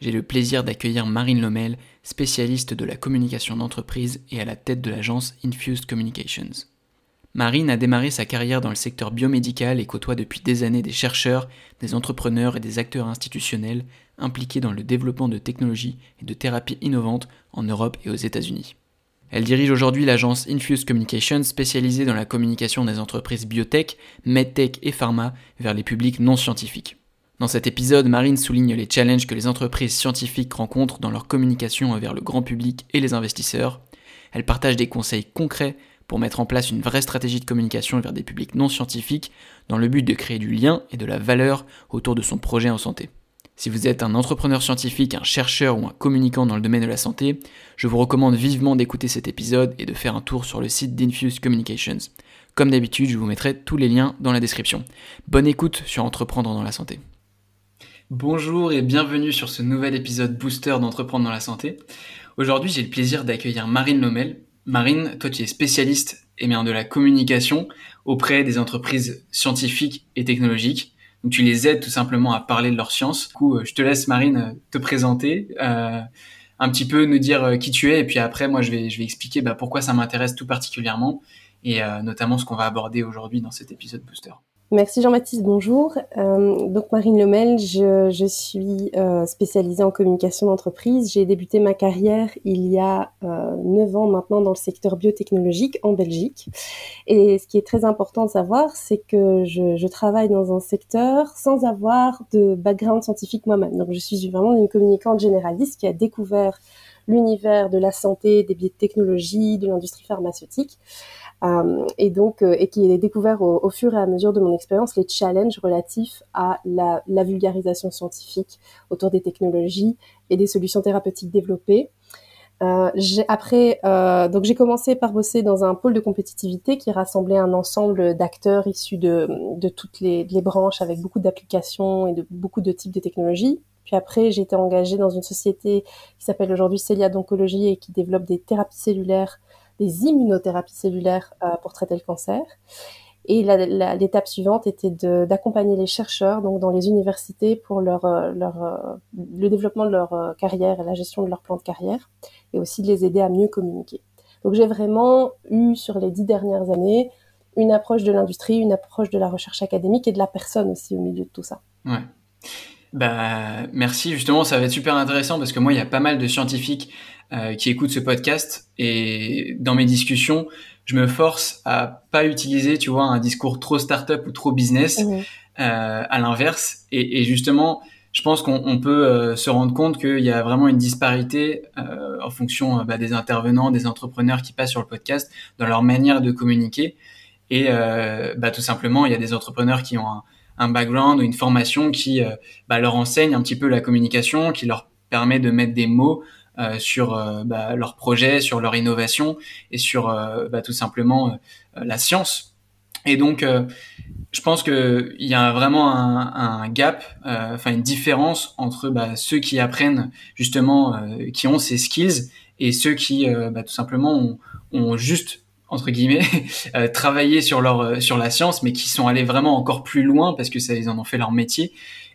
j'ai le plaisir d'accueillir Marine Lomel, spécialiste de la communication d'entreprise et à la tête de l'agence Infused Communications. Marine a démarré sa carrière dans le secteur biomédical et côtoie depuis des années des chercheurs, des entrepreneurs et des acteurs institutionnels impliqués dans le développement de technologies et de thérapies innovantes en Europe et aux États-Unis. Elle dirige aujourd'hui l'agence Infused Communications spécialisée dans la communication des entreprises biotech, medtech et pharma vers les publics non scientifiques. Dans cet épisode, Marine souligne les challenges que les entreprises scientifiques rencontrent dans leur communication vers le grand public et les investisseurs. Elle partage des conseils concrets pour mettre en place une vraie stratégie de communication vers des publics non scientifiques dans le but de créer du lien et de la valeur autour de son projet en santé. Si vous êtes un entrepreneur scientifique, un chercheur ou un communicant dans le domaine de la santé, je vous recommande vivement d'écouter cet épisode et de faire un tour sur le site d'Infuse Communications. Comme d'habitude, je vous mettrai tous les liens dans la description. Bonne écoute sur Entreprendre dans la santé. Bonjour et bienvenue sur ce nouvel épisode booster d'Entreprendre dans la santé. Aujourd'hui, j'ai le plaisir d'accueillir Marine Lomel. Marine, toi tu es spécialiste et bien, de la communication auprès des entreprises scientifiques et technologiques. Donc tu les aides tout simplement à parler de leur science. Du coup, je te laisse Marine te présenter, euh, un petit peu nous dire euh, qui tu es et puis après moi je vais, je vais expliquer bah, pourquoi ça m'intéresse tout particulièrement et euh, notamment ce qu'on va aborder aujourd'hui dans cet épisode booster. Merci Jean-Baptiste, bonjour. Euh, donc Marine Lemel, je, je suis euh, spécialisée en communication d'entreprise. J'ai débuté ma carrière il y a euh, 9 ans maintenant dans le secteur biotechnologique en Belgique. Et ce qui est très important de savoir, c'est que je, je, travaille dans un secteur sans avoir de background scientifique moi-même. Donc je suis vraiment une communicante généraliste qui a découvert l'univers de la santé, des biotechnologies, de l'industrie pharmaceutique. Euh, et donc euh, et qui est découvert au, fur et à mesure de mon expérience les challenges relatifs à la, vulgarisation scientifique autour des technologies et des solutions thérapeutiques développées. Euh, après, euh, donc j'ai commencé par bosser dans un pôle de compétitivité qui rassemblait un ensemble d'acteurs issus de, de toutes les, les, branches avec beaucoup d'applications et de beaucoup de types de technologies. Puis après, j'ai été engagée dans une société qui s'appelle aujourd'hui Celia d'oncologie et qui développe des thérapies cellulaires des immunothérapies cellulaires euh, pour traiter le cancer. Et l'étape suivante était d'accompagner les chercheurs donc dans les universités pour leur, euh, leur, euh, le développement de leur carrière et la gestion de leur plan de carrière, et aussi de les aider à mieux communiquer. Donc j'ai vraiment eu sur les dix dernières années une approche de l'industrie, une approche de la recherche académique et de la personne aussi au milieu de tout ça. Ouais. Bah merci justement, ça va être super intéressant parce que moi il y a pas mal de scientifiques euh, qui écoutent ce podcast et dans mes discussions, je me force à pas utiliser, tu vois, un discours trop startup ou trop business, mmh. euh, à l'inverse. Et, et, justement, je pense qu'on peut euh, se rendre compte qu'il y a vraiment une disparité euh, en fonction bah, des intervenants, des entrepreneurs qui passent sur le podcast, dans leur manière de communiquer. Et bah, tout simplement, il y a des entrepreneurs qui ont un, un background ou une formation qui bah, leur enseigne un petit peu la communication, qui leur permet de mettre des mots euh, sur euh, bah, leur projet, sur leur innovation et sur euh, bah, tout simplement la science. Et donc, je pense qu'il y a vraiment un, gap, enfin une différence entre bah, ceux qui apprennent justement, qui ont ces skills, et ceux qui bah, tout simplement ont, juste entre guillemets travaillé sur leur sur la science, mais qui sont allés vraiment encore plus loin parce que ça ils en ont fait leur métier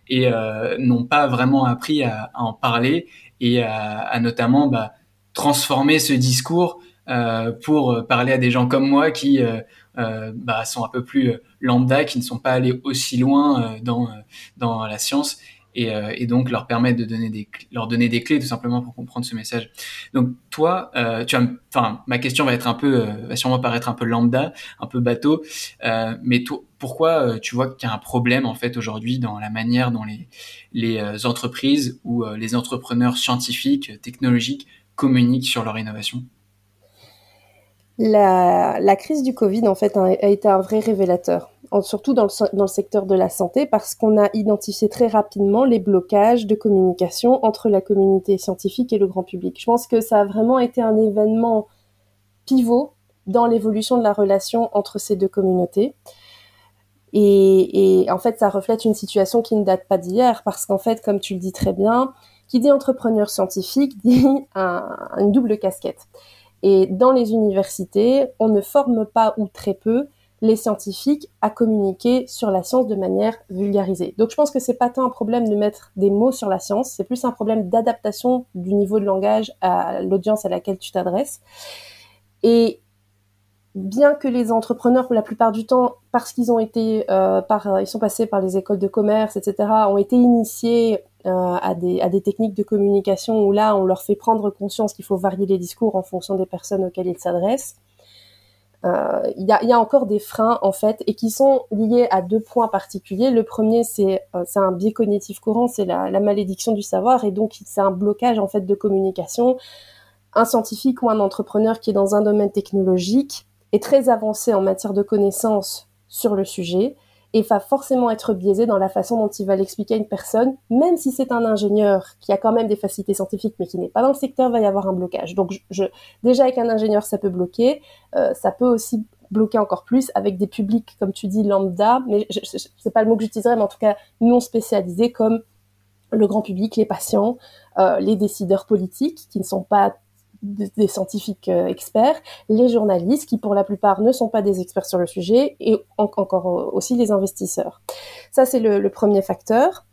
et n'ont pas vraiment appris à en parler et à, à notamment bah, transformer ce discours euh, pour parler à des gens comme moi qui euh, euh, bah, sont un peu plus lambda, qui ne sont pas allés aussi loin dans, dans la science et, et, donc leur permettre de donner des leur donner des clés tout simplement pour comprendre ce message. Donc toi, euh, tu enfin ma question va être un peu va sûrement paraître un peu lambda, un peu bateau, euh, mais toi, pourquoi tu vois qu'il y a un problème en fait aujourd'hui dans la manière dont les les entreprises ou les entrepreneurs scientifiques, technologiques communiquent sur leur innovation? La, la, crise du Covid, en fait, a, été un vrai révélateur. Surtout dans le, secteur de la santé, parce qu'on a identifié très rapidement les blocages de communication entre la communauté scientifique et le grand public. Je pense que ça a vraiment été un événement pivot dans l'évolution de la relation entre ces deux communautés. Et, en fait, ça reflète une situation qui ne date pas d'hier, parce qu'en fait, comme tu le dis très bien, qui dit entrepreneur scientifique dit un, une double casquette. Et dans les universités, on ne forme pas ou très peu les scientifiques à communiquer sur la science de manière vulgarisée. Donc je pense que c'est pas tant un problème de mettre des mots sur la science, c'est plus un problème d'adaptation du niveau de langage à l'audience à laquelle tu t'adresses. Et bien que les entrepreneurs, pour la plupart du temps, parce qu'ils ont été, euh, par, ils sont passés par les écoles de commerce, etc., ont été initiés euh, à, des, à des techniques de communication où là, on leur fait prendre conscience qu'il faut varier les discours en fonction des personnes auxquelles ils s'adressent. Euh, il y, a, encore des freins en fait et qui sont liés à deux points particuliers. Le premier, c'est c'est un biais cognitif courant, c'est la, la, malédiction du savoir et donc c'est un blocage en fait de communication. Un scientifique ou un entrepreneur qui est dans un domaine technologique est très avancé en matière de connaissances sur le sujet et va forcément être biaisé dans la façon dont il va l'expliquer à une personne, même si c'est un ingénieur qui a quand même des facilités scientifiques mais qui n'est pas dans le secteur, va y avoir un blocage. Donc déjà avec un ingénieur ça peut bloquer, euh, ça peut aussi bloquer encore plus avec des publics comme tu dis lambda, mais c'est pas le mot que j'utiliserais, mais en tout cas non spécialisés comme le grand public, les patients, euh, les décideurs politiques qui ne sont pas des scientifiques euh, experts, les journalistes qui pour la plupart ne sont pas des experts sur le sujet et encore aussi les investisseurs. Ça c'est le, premier facteur.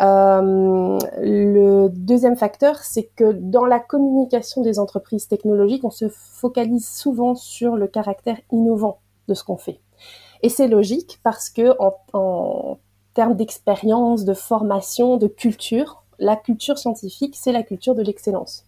Euh, le deuxième facteur, c'est que dans la communication des entreprises technologiques, on se focalise souvent sur le caractère innovant de ce qu'on fait. Et c'est logique parce que en termes d'expérience, de formation, de culture, la culture scientifique, c'est la culture de l'excellence.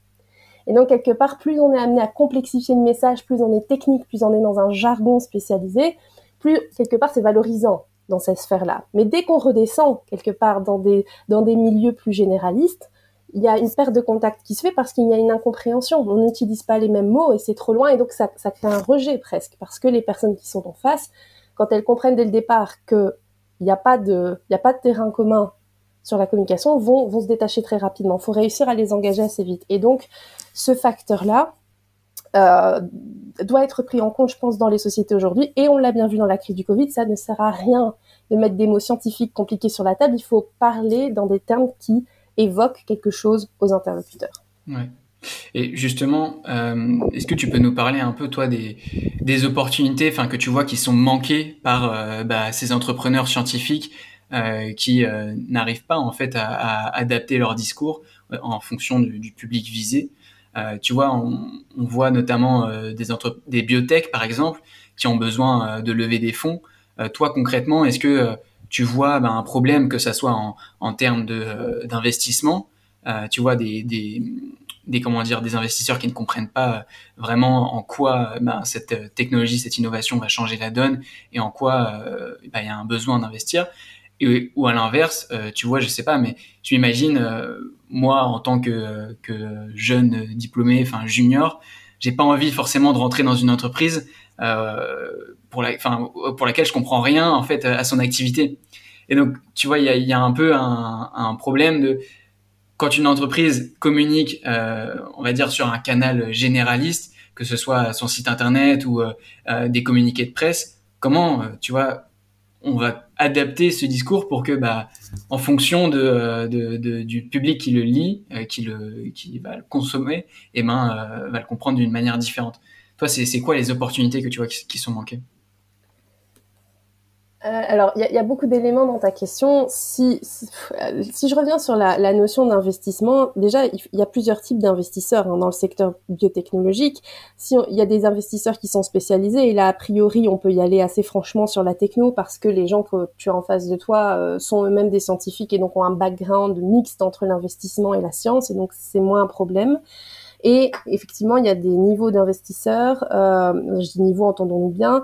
Et donc, quelque part, plus on est amené à complexifier le message, plus on est technique, plus on est dans un jargon spécialisé, plus, quelque part, c'est valorisant dans cette sphère-là. Mais dès qu'on redescend, quelque part, dans des, milieux plus généralistes, il y a une perte de contact qui se fait parce qu'il y a une incompréhension. On n'utilise pas les mêmes mots et c'est trop loin et donc ça, ça crée un rejet presque parce que les personnes qui sont en face, quand elles comprennent dès le départ n'y de, il y a pas de terrain commun sur la communication, vont, vont se détacher très rapidement. Il faut réussir à les engager assez vite. Et donc, ce facteur-là euh, doit être pris en compte, je pense, dans les sociétés aujourd'hui. Et on l'a bien vu dans la crise du Covid, ça ne sert à rien de mettre des mots scientifiques compliqués sur la table. Il faut parler dans des termes qui évoquent quelque chose aux interlocuteurs. Ouais. Et justement, euh, est-ce que tu peux nous parler un peu, toi, des, des opportunités que tu vois qui sont manquées par euh, bah, ces entrepreneurs scientifiques qui euh, n'arrivent pas en fait à, adapter leur discours euh, en fonction du, public visé euh, tu vois, on, voit notamment euh, des, entre des biotech, par exemple, qui ont besoin euh, de lever des fonds. toi, concrètement, est-ce que tu vois ben, un problème, que ça soit en, termes d'investissement? Tu vois des, comment dire, des investisseurs qui ne comprennent pas vraiment en quoi ben, cette technologie, cette innovation va changer la donne et en quoi ben, il y a un besoin d'investir. Ou à l'inverse, euh, tu vois, je sais pas, mais tu imagines, euh, moi, en tant que, jeune diplômé, enfin junior, j'ai pas envie forcément de rentrer dans une entreprise euh, pour, la, pour laquelle je comprends rien en fait à son activité. Et donc, tu vois, il y a, un peu un, un, problème de quand une entreprise communique, on va dire sur un canal généraliste, que ce soit son site internet ou des communiqués de presse, comment, tu vois, on va adapter ce discours pour que, bah, en fonction de du public qui le lit, euh, qui, va le consommer, et eh ben, euh, va le comprendre d'une manière différente. Toi, c'est quoi les opportunités que tu vois qui, sont manquées? euh, alors, il y, a beaucoup d'éléments dans ta question. Si, si, si je reviens sur la, la notion d'investissement, déjà, il, y a plusieurs types d'investisseurs hein, dans le secteur biotechnologique. Si il y a des investisseurs qui sont spécialisés, et là, a priori, on peut y aller assez franchement sur la techno parce que les gens que tu as en face de toi euh, sont eux-mêmes des scientifiques et donc ont un background mixte entre l'investissement et la science, et donc c'est moins un problème. Et effectivement, il y a des niveaux d'investisseurs, euh, je dis niveau, entendons-nous bien,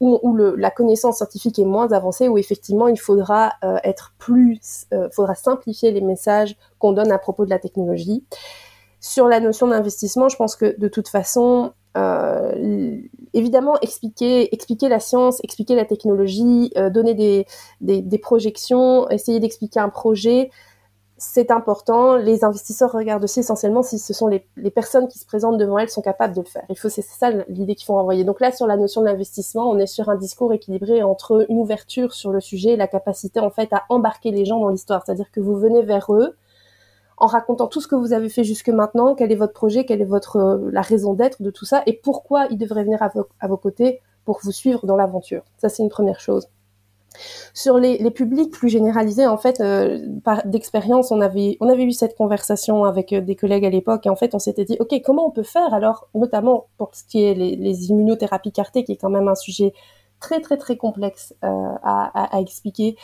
où, la connaissance scientifique est moins avancée, où effectivement il faudra euh, être plus, euh, faudra simplifier les messages qu'on donne à propos de la technologie. Sur la notion d'investissement, je pense que de toute façon, évidemment expliquer, expliquer la science, expliquer la technologie, donner des, des, projections, essayer d'expliquer un projet, c'est important. Les investisseurs regardent aussi essentiellement si ce sont les, personnes qui se présentent devant elles sont capables de le faire. Il faut, c'est ça l'idée qu'il faut envoyer. Donc là, sur la notion de l'investissement, on est sur un discours équilibré entre une ouverture sur le sujet et la capacité, en fait, à embarquer les gens dans l'histoire. C'est-à-dire que vous venez vers eux en racontant tout ce que vous avez fait jusque maintenant, quel est votre projet, quelle est votre, euh, la raison d'être de tout ça et pourquoi ils devraient venir à vos côtés pour vous suivre dans l'aventure. Ça, c'est une première chose. Sur les, publics plus généralisés, en fait, euh, d'expérience, on avait, eu cette conversation avec euh, des collègues à l'époque, et en fait, on s'était dit, OK, comment on peut faire? Alors, notamment pour ce qui est les, immunothérapies cartées, qui est quand même un sujet très, très, très complexe euh, à, expliquer.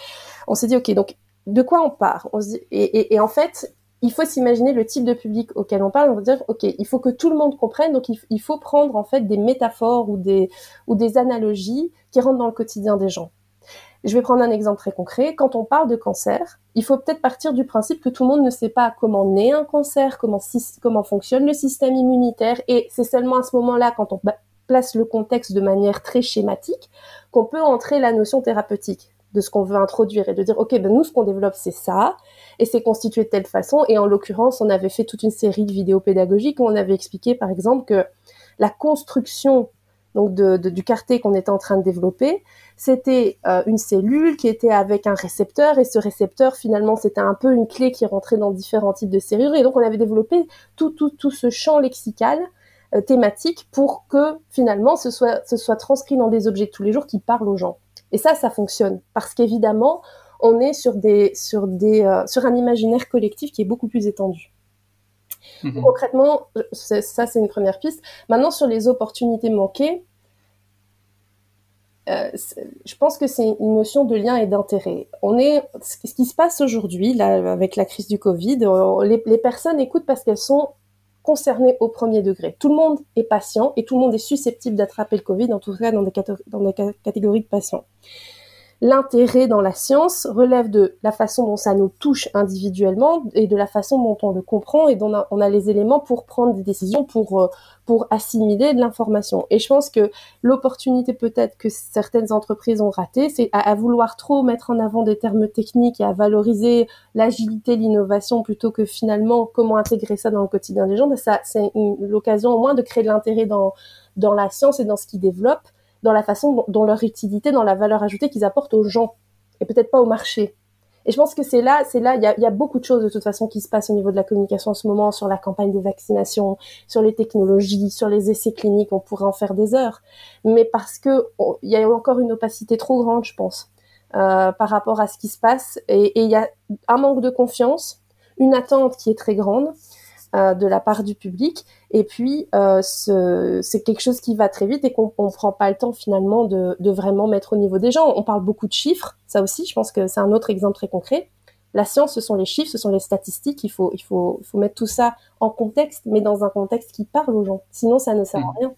On s'est dit, OK, donc, de quoi on part? Et, en fait, il faut s'imaginer le type de public auquel on parle. On va dire, OK, il faut que tout le monde comprenne, donc il, faut prendre, en fait, des métaphores ou des analogies qui rentrent dans le quotidien des gens. Je vais prendre un exemple très concret. Quand on parle de cancer, il faut peut-être partir du principe que tout le monde ne sait pas comment naît un cancer, comment, fonctionne le système immunitaire, et c'est seulement à ce moment-là, quand on place le contexte de manière très schématique, qu'on peut entrer la notion thérapeutique de ce qu'on veut introduire et de dire, OK, ben nous, ce qu'on développe, c'est ça, et c'est constitué de telle façon. Et en l'occurrence, on avait fait toute une série de vidéos pédagogiques où on avait expliqué, par exemple, que la construction donc de, du quartier qu'on était en train de développer, c'était euh, une cellule qui était avec un récepteur et ce récepteur finalement c'était un peu une clé qui rentrait dans différents types de serrures et donc on avait développé tout tout tout ce champ lexical euh, thématique pour que finalement ce soit ce soit transcrit dans des objets de tous les jours qui parlent aux gens. Et ça ça fonctionne parce qu'évidemment on est sur des sur des euh, sur un imaginaire collectif qui est beaucoup plus étendu. Mhm. Concrètement, ça c'est une première piste. Maintenant sur les opportunités manquées, euh, je pense que c'est une notion de lien et d'intérêt. On est, ce qui se passe aujourd'hui, là, avec la crise du Covid, les, les personnes écoutent parce qu'elles sont concernées au premier degré. Tout le monde est patient et tout le monde est susceptible d'attraper le Covid, en tout cas dans des, dans des catégories de patients. L'intérêt dans la science relève de la façon dont ça nous touche individuellement et de la façon dont on le comprend et dont on a, les éléments pour prendre des décisions, pour, euh, pour assimiler de l'information. Et je pense que l'opportunité peut-être que certaines entreprises ont raté, c'est à, vouloir trop mettre en avant des termes techniques et à valoriser l'agilité, l'innovation plutôt que finalement comment intégrer ça dans le quotidien des gens. Ben ça, c'est l'occasion au moins de créer de l'intérêt dans, dans la science et dans ce qu'ils développent dans la façon dont, leur utilité, dans la valeur ajoutée qu'ils apportent aux gens et peut-être pas au marché. Et je pense que c'est là, c'est là, il y a, beaucoup de choses de toute façon qui se passent au niveau de la communication en ce moment, sur la campagne de vaccination, sur les technologies, sur les essais cliniques, on pourrait en faire des heures. Mais parce que il y a encore une opacité trop grande, je pense, euh, par rapport à ce qui se passe, et il y a un manque de confiance, une attente qui est très grande, de la part du public. Et puis, euh, c'est quelque chose qui va très vite et qu'on ne prend pas le temps finalement de, de, vraiment mettre au niveau des gens. On parle beaucoup de chiffres, ça aussi, je pense que c'est un autre exemple très concret. La science, ce sont les chiffres, ce sont les statistiques. Il faut, il faut, il faut mettre tout ça en contexte, mais dans un contexte qui parle aux gens. Sinon, ça ne sert à mmh. rien.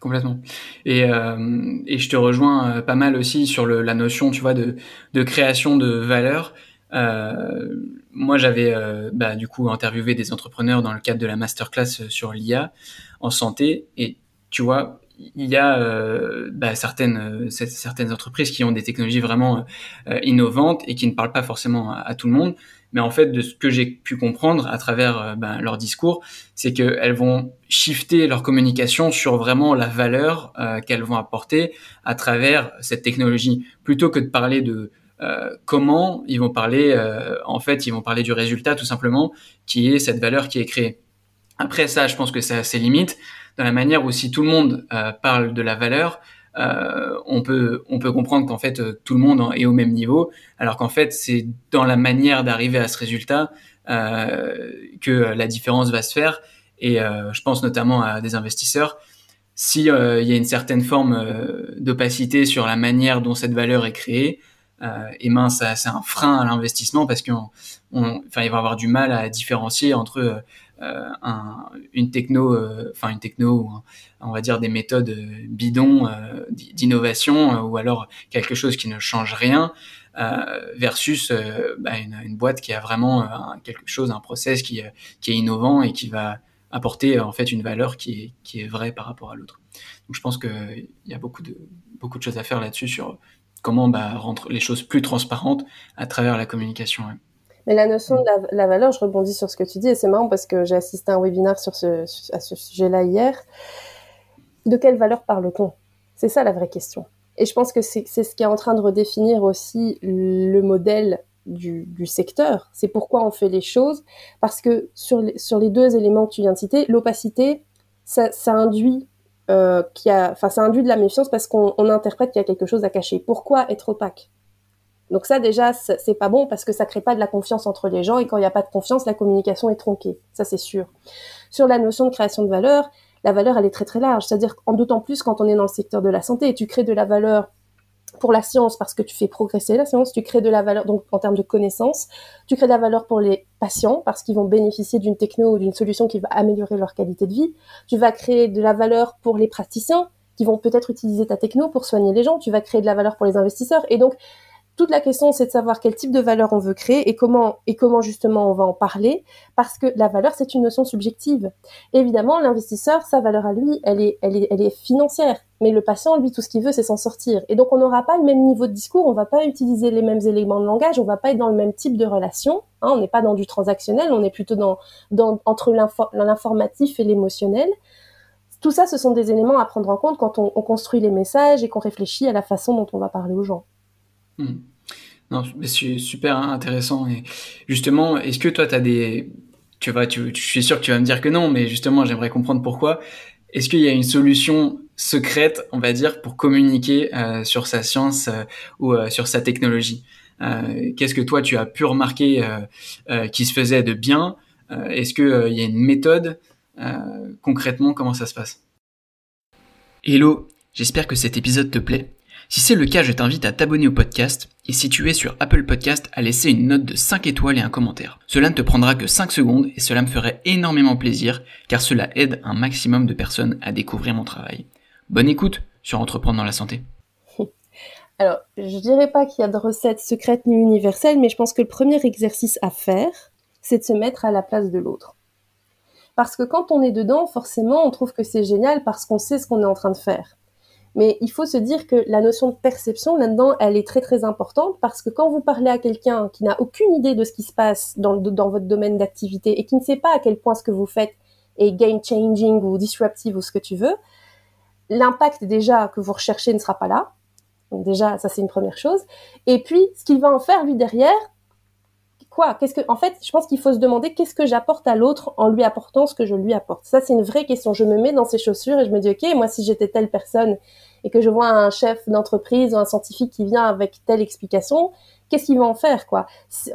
Complètement. Et, euh, et je te rejoins euh, pas mal aussi sur le, la notion, tu vois, de, de création de valeur. Euh, moi, j'avais euh, bah, du coup interviewé des entrepreneurs dans le cadre de la masterclass euh, sur l'IA en santé, et tu vois, il y a bah, certaines certaines entreprises qui ont des technologies vraiment innovantes et qui ne parlent pas forcément à, tout le monde. Mais en fait, de ce que j'ai pu comprendre à travers bah, leur discours, c'est qu'elles vont shifter leur communication sur vraiment la valeur qu'elles vont apporter à travers cette technologie, plutôt que de parler de euh, comment ils vont parler euh, en fait ils vont parler du résultat tout simplement qui est cette valeur qui est créée. Après ça je pense que ça a ses limites dans la manière où si tout le monde euh, parle de la valeur on peut on peut comprendre qu'en fait tout le monde est au même niveau alors qu'en fait c'est dans la manière d'arriver à ce résultat que la différence va se faire. Et je pense notamment à des investisseurs. Si il y a une certaine forme d'opacité sur la manière dont cette valeur est créée euh, et mince, c'est un frein à l'investissement parce qu'on, enfin, il va avoir du mal à différencier entre euh, un, une techno, euh, enfin une techno, on va dire des méthodes bidons d'innovation ou alors quelque chose qui ne change rien versus bah, une, boîte qui a vraiment quelque chose, un process qui, qui est innovant et qui va apporter en fait une valeur qui est, qui est vraie par rapport à l'autre. Donc je pense qu'il y a beaucoup de, beaucoup de choses à faire là-dessus sur comment bah, rendre les choses plus transparentes à travers la communication. Mais la notion de la, valeur, je rebondis sur ce que tu dis, et c'est marrant parce que j'ai assisté à un webinaire sur ce, à ce sujet-là hier. De quelle valeur parle-t-on? C'est ça la vraie question. Et je pense que c'est ce qui est en train de redéfinir aussi le modèle du, secteur. C'est pourquoi on fait les choses. Parce que sur les, sur les deux éléments que tu viens de citer, l'opacité, ça, ça, induit euh, a, enfin, ça induit de la méfiance parce qu'on interprète qu'il y a quelque chose à cacher. Pourquoi être opaque? Donc ça déjà c'est pas bon parce que ça crée pas de la confiance entre les gens et quand il n'y a pas de confiance la communication est tronquée ça c'est sûr. Sur la notion de création de valeur la valeur, elle est très très large. C'est-à-dire, en d'autant plus quand on est dans le secteur de la santé, tu crées de la valeur pour la science parce que tu fais progresser la science, tu crées de la valeur donc en termes de connaissances, tu crées de la valeur pour les patients parce qu'ils vont bénéficier d'une techno ou d'une solution qui va améliorer leur qualité de vie, tu vas créer de la valeur pour les praticiens qui vont peut-être utiliser ta techno pour soigner les gens, tu vas créer de la valeur pour les investisseurs. Et donc toute la question, c'est de savoir quel type de valeur on veut créer et comment, et comment justement on va en parler, parce que la valeur, c'est une notion subjective. évidemment, l'investisseur, sa valeur à lui, elle est, elle est, elle est financière. Mais le patient, lui, tout ce qu'il veut, c'est s'en sortir. Et donc, on n'aura pas le même niveau de discours, on va pas utiliser les mêmes éléments de langage, on va pas être dans le même type de relation. Hein, on n'est pas dans du transactionnel, on est plutôt dans, dans entre l'informatif et l'émotionnel. Tout ça, ce sont des éléments à prendre en compte quand on, on construit les messages et qu'on réfléchit à la façon dont on va parler aux gens. Hmm. Non, c'est super intéressant. Et justement, est-ce que toi, tu as des. Tu vas, tu, je suis sûr que tu vas me dire que non, mais justement, j'aimerais comprendre pourquoi. Est-ce qu'il y a une solution secrète, on va dire, pour communiquer euh, sur sa science euh, ou euh, sur sa technologie? Qu'est-ce que toi, tu as pu remarquer qui se faisait de bien? Est-ce qu'il y a une méthode Concrètement, comment ça se passe? Hello, j'espère que cet épisode te plaît. Si c'est le cas, je t'invite à t'abonner au podcast et si tu es sur Apple Podcast, à laisser une note de 5 étoiles et un commentaire. Cela ne te prendra que 5 secondes et cela me ferait énormément plaisir car cela aide un maximum de personnes à découvrir mon travail. Bonne écoute sur Entreprendre dans la santé. Alors, je dirais pas qu'il y a de recettes secrètes ni universelles, mais je pense que le premier exercice à faire, c'est de se mettre à la place de l'autre. Parce que quand on est dedans, forcément, on trouve que c'est génial parce qu'on sait ce qu'on est en train de faire. Mais il faut se dire que la notion de perception là-dedans, elle est très très importante parce que quand vous parlez à quelqu'un qui n'a aucune idée de ce qui se passe dans, votre domaine d'activité et qui ne sait pas à quel point ce que vous faites est game changing ou disruptive ou ce que tu veux, l'impact déjà que vous recherchez ne sera pas là. Donc déjà, ça c'est une première chose. Et puis, ce qu'il va en faire lui derrière, quoi? Qu'est-ce que, en fait, je pense qu'il faut se demander qu'est-ce que j'apporte à l'autre en lui apportant ce que je lui apporte. Ça, c'est une vraie question. Je me mets dans ses chaussures et je me dis, ok, moi, si j'étais telle personne et que je vois un chef d'entreprise ou un scientifique qui vient avec telle explication, qu'est-ce qu'il va en faire, quoi?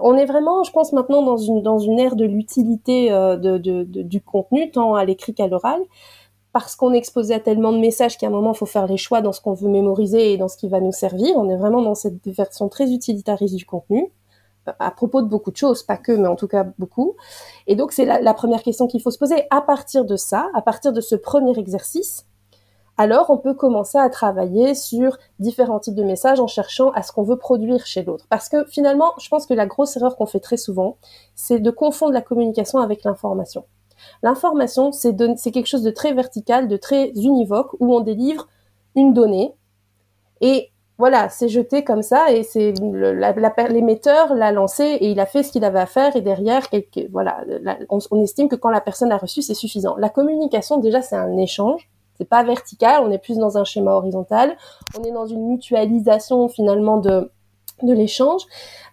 On est vraiment, je pense, maintenant dans une dans une ère de l'utilité euh, de, de, du contenu, tant à l'écrit qu'à l'oral parce qu'on est à tellement de messages qu'à un moment, il faut faire les choix dans ce qu'on veut mémoriser et dans ce qui va nous servir. On est vraiment dans cette version très utilitariste du contenu à propos de beaucoup de choses, pas que, mais en tout cas beaucoup. Et donc c'est la, première question qu'il faut se poser. À partir de ça, à partir de ce premier exercice, alors on peut commencer à travailler sur différents types de messages en cherchant à ce qu'on veut produire chez l'autre. Parce que finalement, je pense que la grosse erreur qu'on fait très souvent, c'est de confondre la communication avec l'information. L'information, c'est quelque chose de très vertical, de très univoque, où on délivre une donnée et voilà, c'est jeté comme ça et c'est l'émetteur l'a lancé et il a fait ce qu'il avait à faire et derrière, voilà, on, estime que quand la personne a reçu, c'est suffisant. La communication, déjà, c'est un échange. C'est pas vertical, on est plus dans un schéma horizontal. On est dans une mutualisation finalement de de l'échange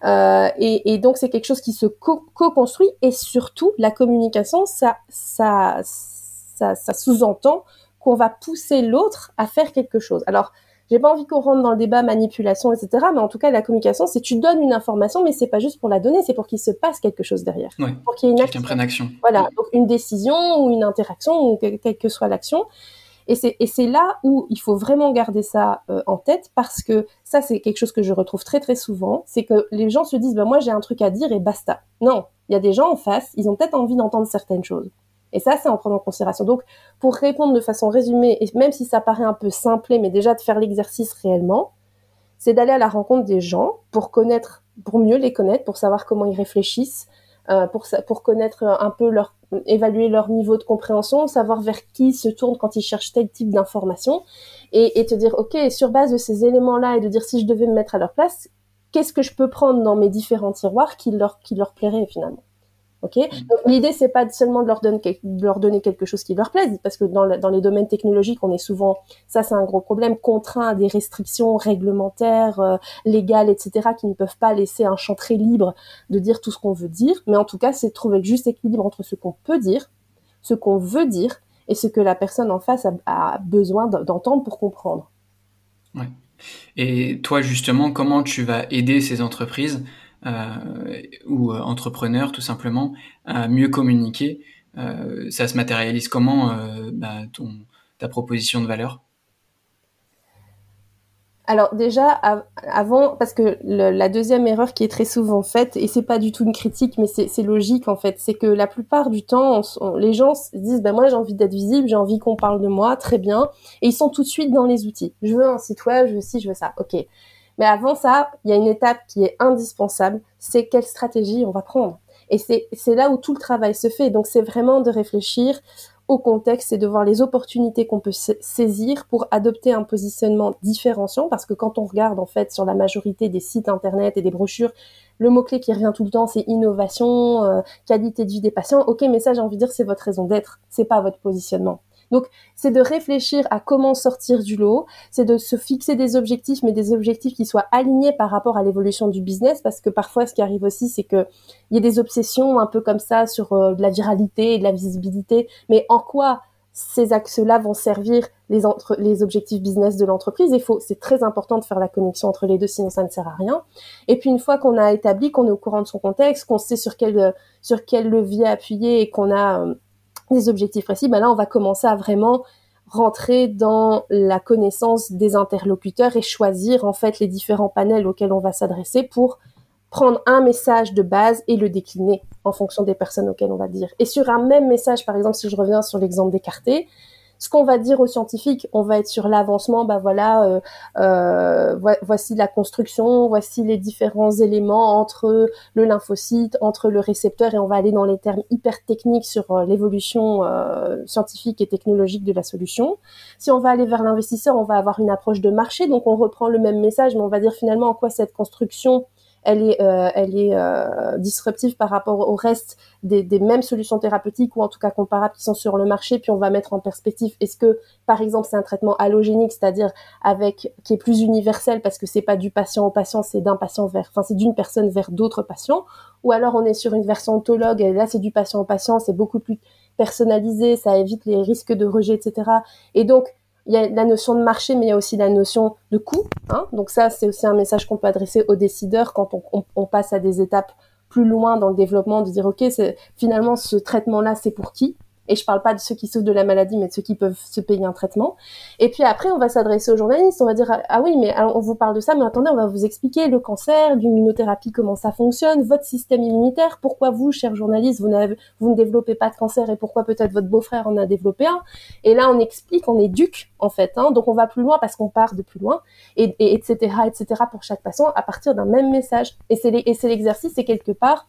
euh, et, donc c'est quelque chose qui se co-construit et surtout la communication ça ça ça, ça sous-entend qu'on va pousser l'autre à faire quelque chose. Alors j'ai pas envie qu'on rentre dans le débat manipulation, etc. Mais en tout cas, la communication, c'est tu donnes une information, mais c'est pas juste pour la donner, c'est pour qu'il se passe quelque chose derrière. pour qu'il y ait une action. prenne action. Voilà, donc une décision ou une interaction ou quelle que soit l'action. Et c'est, là où il faut vraiment garder ça euh, en tête parce que ça, c'est quelque chose que je retrouve très très souvent. C'est que les gens se disent, ben moi j'ai un truc à dire et basta. Non, il y a des gens en face, ils ont peut-être envie d'entendre certaines choses. Et ça, c'est en prenant en considération. Donc, pour répondre de façon résumée, et même si ça paraît un peu simplé, mais déjà de faire l'exercice réellement, c'est d'aller à la rencontre des gens pour connaître, pour mieux les connaître, pour savoir comment ils réfléchissent, euh, pour, pour connaître un peu leur, évaluer leur niveau de compréhension, savoir vers qui se tournent quand ils cherchent tel type d'information, et, et te dire, ok, sur base de ces éléments-là, et de dire si je devais me mettre à leur place, qu'est-ce que je peux prendre dans mes différents tiroirs qui leur, qui leur plairait finalement? Ok. Donc l'idée c'est pas seulement de leur donner quelque chose qui leur plaise, parce que dans, les domaines technologiques, on est souvent, ça c'est un gros problème, contraint à des restrictions réglementaires, euh, légales, etc., qui ne peuvent pas laisser un champ très libre de dire tout ce qu'on veut dire. Mais en tout cas, c'est trouver le juste équilibre entre ce qu'on peut dire, ce qu'on veut dire, et ce que la personne en face a, a besoin d'entendre pour comprendre. Ouais. Et toi justement, comment tu vas aider ces entreprises ou euh, entrepreneurs tout simplement à mieux communiquer. Euh, ça se matérialise comment bah, ton, ta proposition de valeur? Alors déjà, avant, parce que la deuxième erreur qui est très souvent faite, et c'est pas du tout une critique, mais c'est logique en fait, c'est que la plupart du temps, les gens se disent, ben moi j'ai envie d'être visible, j'ai envie qu'on parle de moi, très bien, et ils sont tout de suite dans les outils. Je veux un site web, je veux ci, je veux ça, ok. Mais avant ça, il y a une étape qui est indispensable, c'est quelle stratégie on va prendre. Et c'est là où tout le travail se fait. Donc c'est vraiment de réfléchir au contexte et de voir les opportunités qu'on peut saisir pour adopter un positionnement différenciant parce que quand on regarde en fait sur la majorité des sites internet et des brochures le mot-clé qui revient tout le temps, c'est innovation, euh, qualité de vie des patients. Ok, mais ça, j'ai envie de dire, c'est votre raison d'être, c'est pas votre positionnement. Donc, c'est de réfléchir à comment sortir du lot, c'est de se fixer des objectifs, mais des objectifs qui soient alignés par rapport à l'évolution du business, parce que parfois, ce qui arrive aussi, c'est que il y a des obsessions un peu comme ça sur euh, de la viralité et de la visibilité, mais en quoi ces axes-là vont servir les, entre, les objectifs business de l'entreprise? Il faut, c'est très important de faire la connexion entre les deux, sinon ça ne sert à rien. Et puis une fois qu'on a établi, qu'on est au courant de son contexte, qu'on sait sur quel sur quel levier appuyer et qu'on a euh, des objectifs précis, ben là, on va commencer à vraiment rentrer dans la connaissance des interlocuteurs et choisir en fait les différents panels auxquels on va s'adresser pour prendre un message de base et le décliner en fonction des personnes auxquelles on va dire. Et sur un même message, par exemple, si je reviens sur l'exemple des cartés, ce qu'on va dire aux scientifiques, on va être sur l'avancement, bah voilà, euh, euh, voici la construction, voici les différents éléments entre le lymphocyte, entre le récepteur, et on va aller dans les termes hyper techniques sur euh, l'évolution scientifique et technologique de la solution. Si on va aller vers l'investisseur, on va avoir une approche de marché, donc on reprend le même message, mais on va dire finalement en quoi cette construction elle est, euh, elle est euh, disruptive par rapport au reste des, des, mêmes solutions thérapeutiques ou en tout cas comparables qui sont sur le marché. Puis on va mettre en perspective est-ce que par exemple c'est un traitement allogénique, c'est-à-dire avec qui est plus universel parce que c'est pas du patient au patient, c'est d'un patient vers, enfin c'est d'une personne vers d'autres patients. Ou alors on est sur une version autologue et là c'est du patient au patient, c'est beaucoup plus personnalisé, ça évite les risques de rejet, etc. Et donc il y a la notion de marché, mais il y a aussi la notion de coût. Hein. Donc ça, c'est aussi un message qu'on peut adresser aux décideurs quand on, on, passe à des étapes plus loin dans le développement, de dire, OK, finalement, ce traitement-là, c'est pour qui? Et je parle pas de ceux qui souffrent de la maladie, mais de ceux qui peuvent se payer un traitement. Et puis après, on va s'adresser aux journalistes. On va dire ah oui, mais on vous parle de ça, mais attendez, on va vous expliquer le cancer, l'immunothérapie, comment ça fonctionne, votre système immunitaire, pourquoi vous, chers journalistes, vous, vous ne développez pas de cancer et pourquoi peut-être votre beau-frère en a développé un. Et là, on explique, on éduque en fait. Hein, donc on va plus loin parce qu'on part de plus loin, et, et etc. etc. pour chaque patient à partir d'un même message. Et c'est l'exercice, c'est quelque part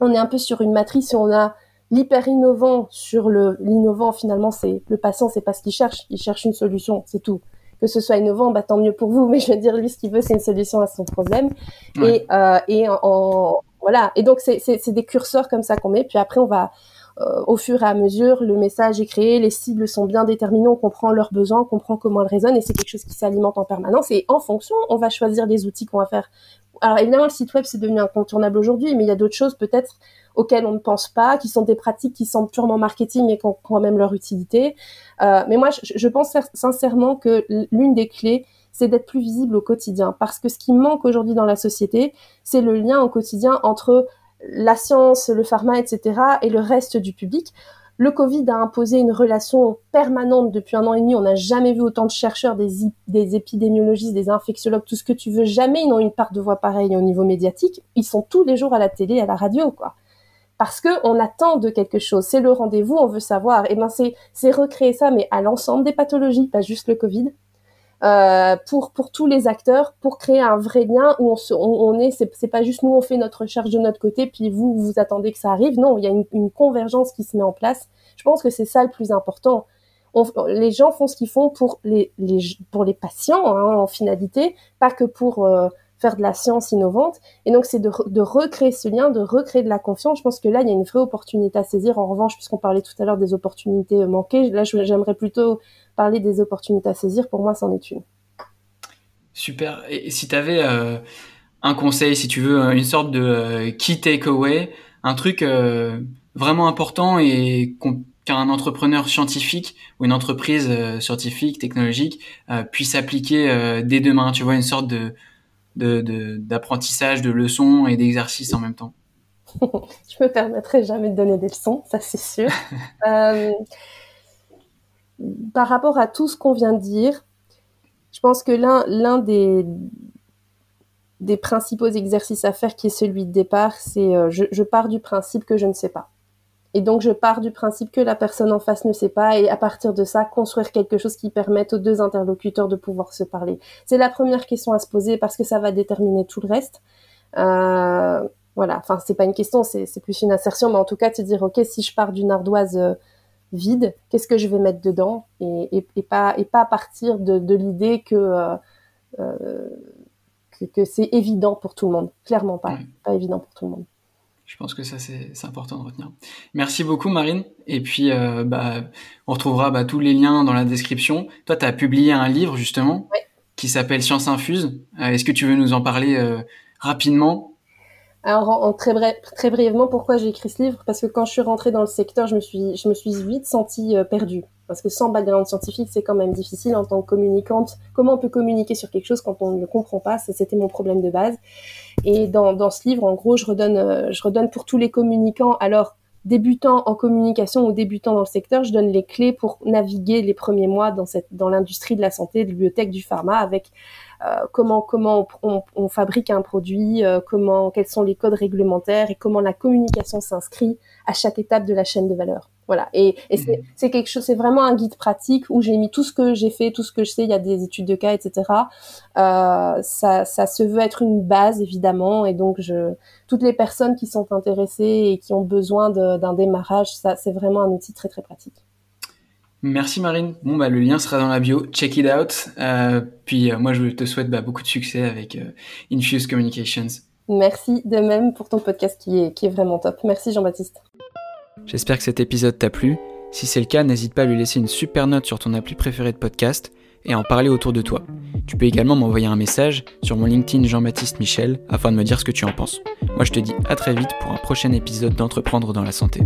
on est un peu sur une matrice où on a l'hyper innovant sur le l'innovant finalement c'est le patient c'est pas ce qu'il cherche. Il cherche une solution c'est tout. Que ce soit innovant bah tant mieux pour vous. Mais je veux dire lui ce qu'il veut c'est une solution à son problème. Et euh, et en, voilà. Et donc c'est c'est des curseurs comme ça qu'on met. Puis après on va euh, au fur et à mesure, le message est créé, les cibles sont bien déterminées, on comprend leurs besoins, on comprend comment elles résonnent, et c'est quelque chose qui s'alimente en permanence. Et en fonction, on va choisir les outils qu'on va faire. Alors évidemment, le site web c'est devenu incontournable aujourd'hui, mais il y a d'autres choses peut-être auxquelles on ne pense pas, qui sont des pratiques qui sont purement marketing mais qui ont quand même leur utilité. Euh, mais moi, je, je pense sincèrement que l'une des clés, c'est d'être plus visible au quotidien. Parce que ce qui manque aujourd'hui dans la société, c'est le lien au quotidien entre la science, le pharma, etc., et le reste du public. Le Covid a imposé une relation permanente depuis un an et demi. On n'a jamais vu autant de chercheurs, des, épidémiologistes, des infectiologues, tout ce que tu veux. Jamais ils n'ont une part de voix pareille au niveau médiatique. Ils sont tous les jours à la télé, à la radio, quoi parce que on attend de quelque chose. C'est le rendez-vous, on veut savoir. Et ben c'est c'est recréer ça, mais à l'ensemble des pathologies, pas juste le Covid. Euh, pour pour tous les acteurs, pour créer un vrai lien où on se, on, est, c'est pas juste nous on fait notre recherche de notre côté puis vous vous attendez que ça arrive. Non, il y a une, une convergence qui se met en place. Je pense que c'est ça le plus important. On, les gens font ce qu'ils font pour les, les pour les patients hein, en finalité, pas que pour euh, faire de la science innovante. Et donc, c'est de, recréer ce lien, de recréer de la confiance. Je pense que là, il y a une vraie opportunité à saisir. En revanche, puisqu'on parlait tout à l'heure des opportunités manquées, là, j'aimerais plutôt parler des opportunités à saisir. Pour moi, c'en est une. Super. Et si tu avais euh, un conseil, si tu veux, une sorte de euh, key takeaway, un truc euh, vraiment important et qu'un entrepreneur scientifique ou une entreprise scientifique, technologique puisse appliquer dès demain, tu vois, une sorte de d'apprentissage, de, de leçons et d'exercices en même temps Je me permettrai jamais de donner des leçons, ça c'est sûr. euh, par rapport à tout ce qu'on vient de dire, je pense que l'un l'un des des principaux exercices à faire, qui est celui de départ, c'est euh, je, je pars du principe que je ne sais pas. Et donc, je pars du principe que la personne en face ne sait pas et à partir de ça, construire quelque chose qui permette aux deux interlocuteurs de pouvoir se parler. C'est la première question à se poser parce que ça va déterminer tout le reste. Euh, voilà. Enfin, c'est pas une question, c'est plus une assertion, mais en tout cas, te dire, OK, si je pars d'une ardoise euh, vide, qu'est-ce que je vais mettre dedans? Et, et, et, pas, et pas partir de, de l'idée que, euh, euh que, que c'est évident pour tout le monde. Clairement pas. Pas évident pour tout le monde. Je pense que ça, c'est important de retenir. Merci beaucoup, Marine. Et puis, euh, bah, on retrouvera bah, tous les liens dans la description. Toi, tu as publié un livre, justement, qui s'appelle Science Infuse. Euh, est-ce que tu veux nous en parler euh, rapidement? Alors, en, très, bref, très brièvement, pourquoi j'ai écrit ce livre Parce que quand je suis rentrée dans le secteur, je me suis, je me suis vite sentie perdue parce que sans background scientifique, c'est quand même difficile en tant que communicante. Comment on peut communiquer sur quelque chose quand on ne le comprend pas? C'était mon problème de base. Et dans, dans ce livre, en gros, je redonne, euh, je redonne pour tous les communicants, alors débutants en communication ou débutants dans le secteur, je donne les clés pour naviguer les premiers mois dans dans l'industrie de la santé, de la biotech, du pharma, avec euh, comment comment on, on, fabrique un produit, euh, comment quels sont les codes réglementaires et comment la communication s'inscrit à chaque étape de la chaîne de valeur. Voilà. Et, et c'est, mhm. c'est quelque chose, c'est vraiment un guide pratique où j'ai mis tout ce que j'ai fait, tout ce que je sais. Il y a des études de cas, etc. Euh, ça, ça se veut être une base évidemment, et donc je, toutes les personnes qui sont intéressées et qui ont besoin d'un démarrage, ça, c'est vraiment un outil très très pratique. Merci Marine. Bon bah le lien sera dans la bio. Check it out. Euh, puis euh, moi je te souhaite bah, beaucoup de succès avec euh, Infuse Communications. Merci de même pour ton podcast qui est, qui est vraiment top. Merci Jean-Baptiste. J'espère que cet épisode t'a plu. Si c'est le cas, n'hésite pas à lui laisser une super note sur ton appli préféré de podcast et à en parler autour de toi. Tu peux également m'envoyer un message sur mon LinkedIn Jean-Baptiste Michel afin de me dire ce que tu en penses. Moi je te dis à très vite pour un prochain épisode d'Entreprendre dans la santé.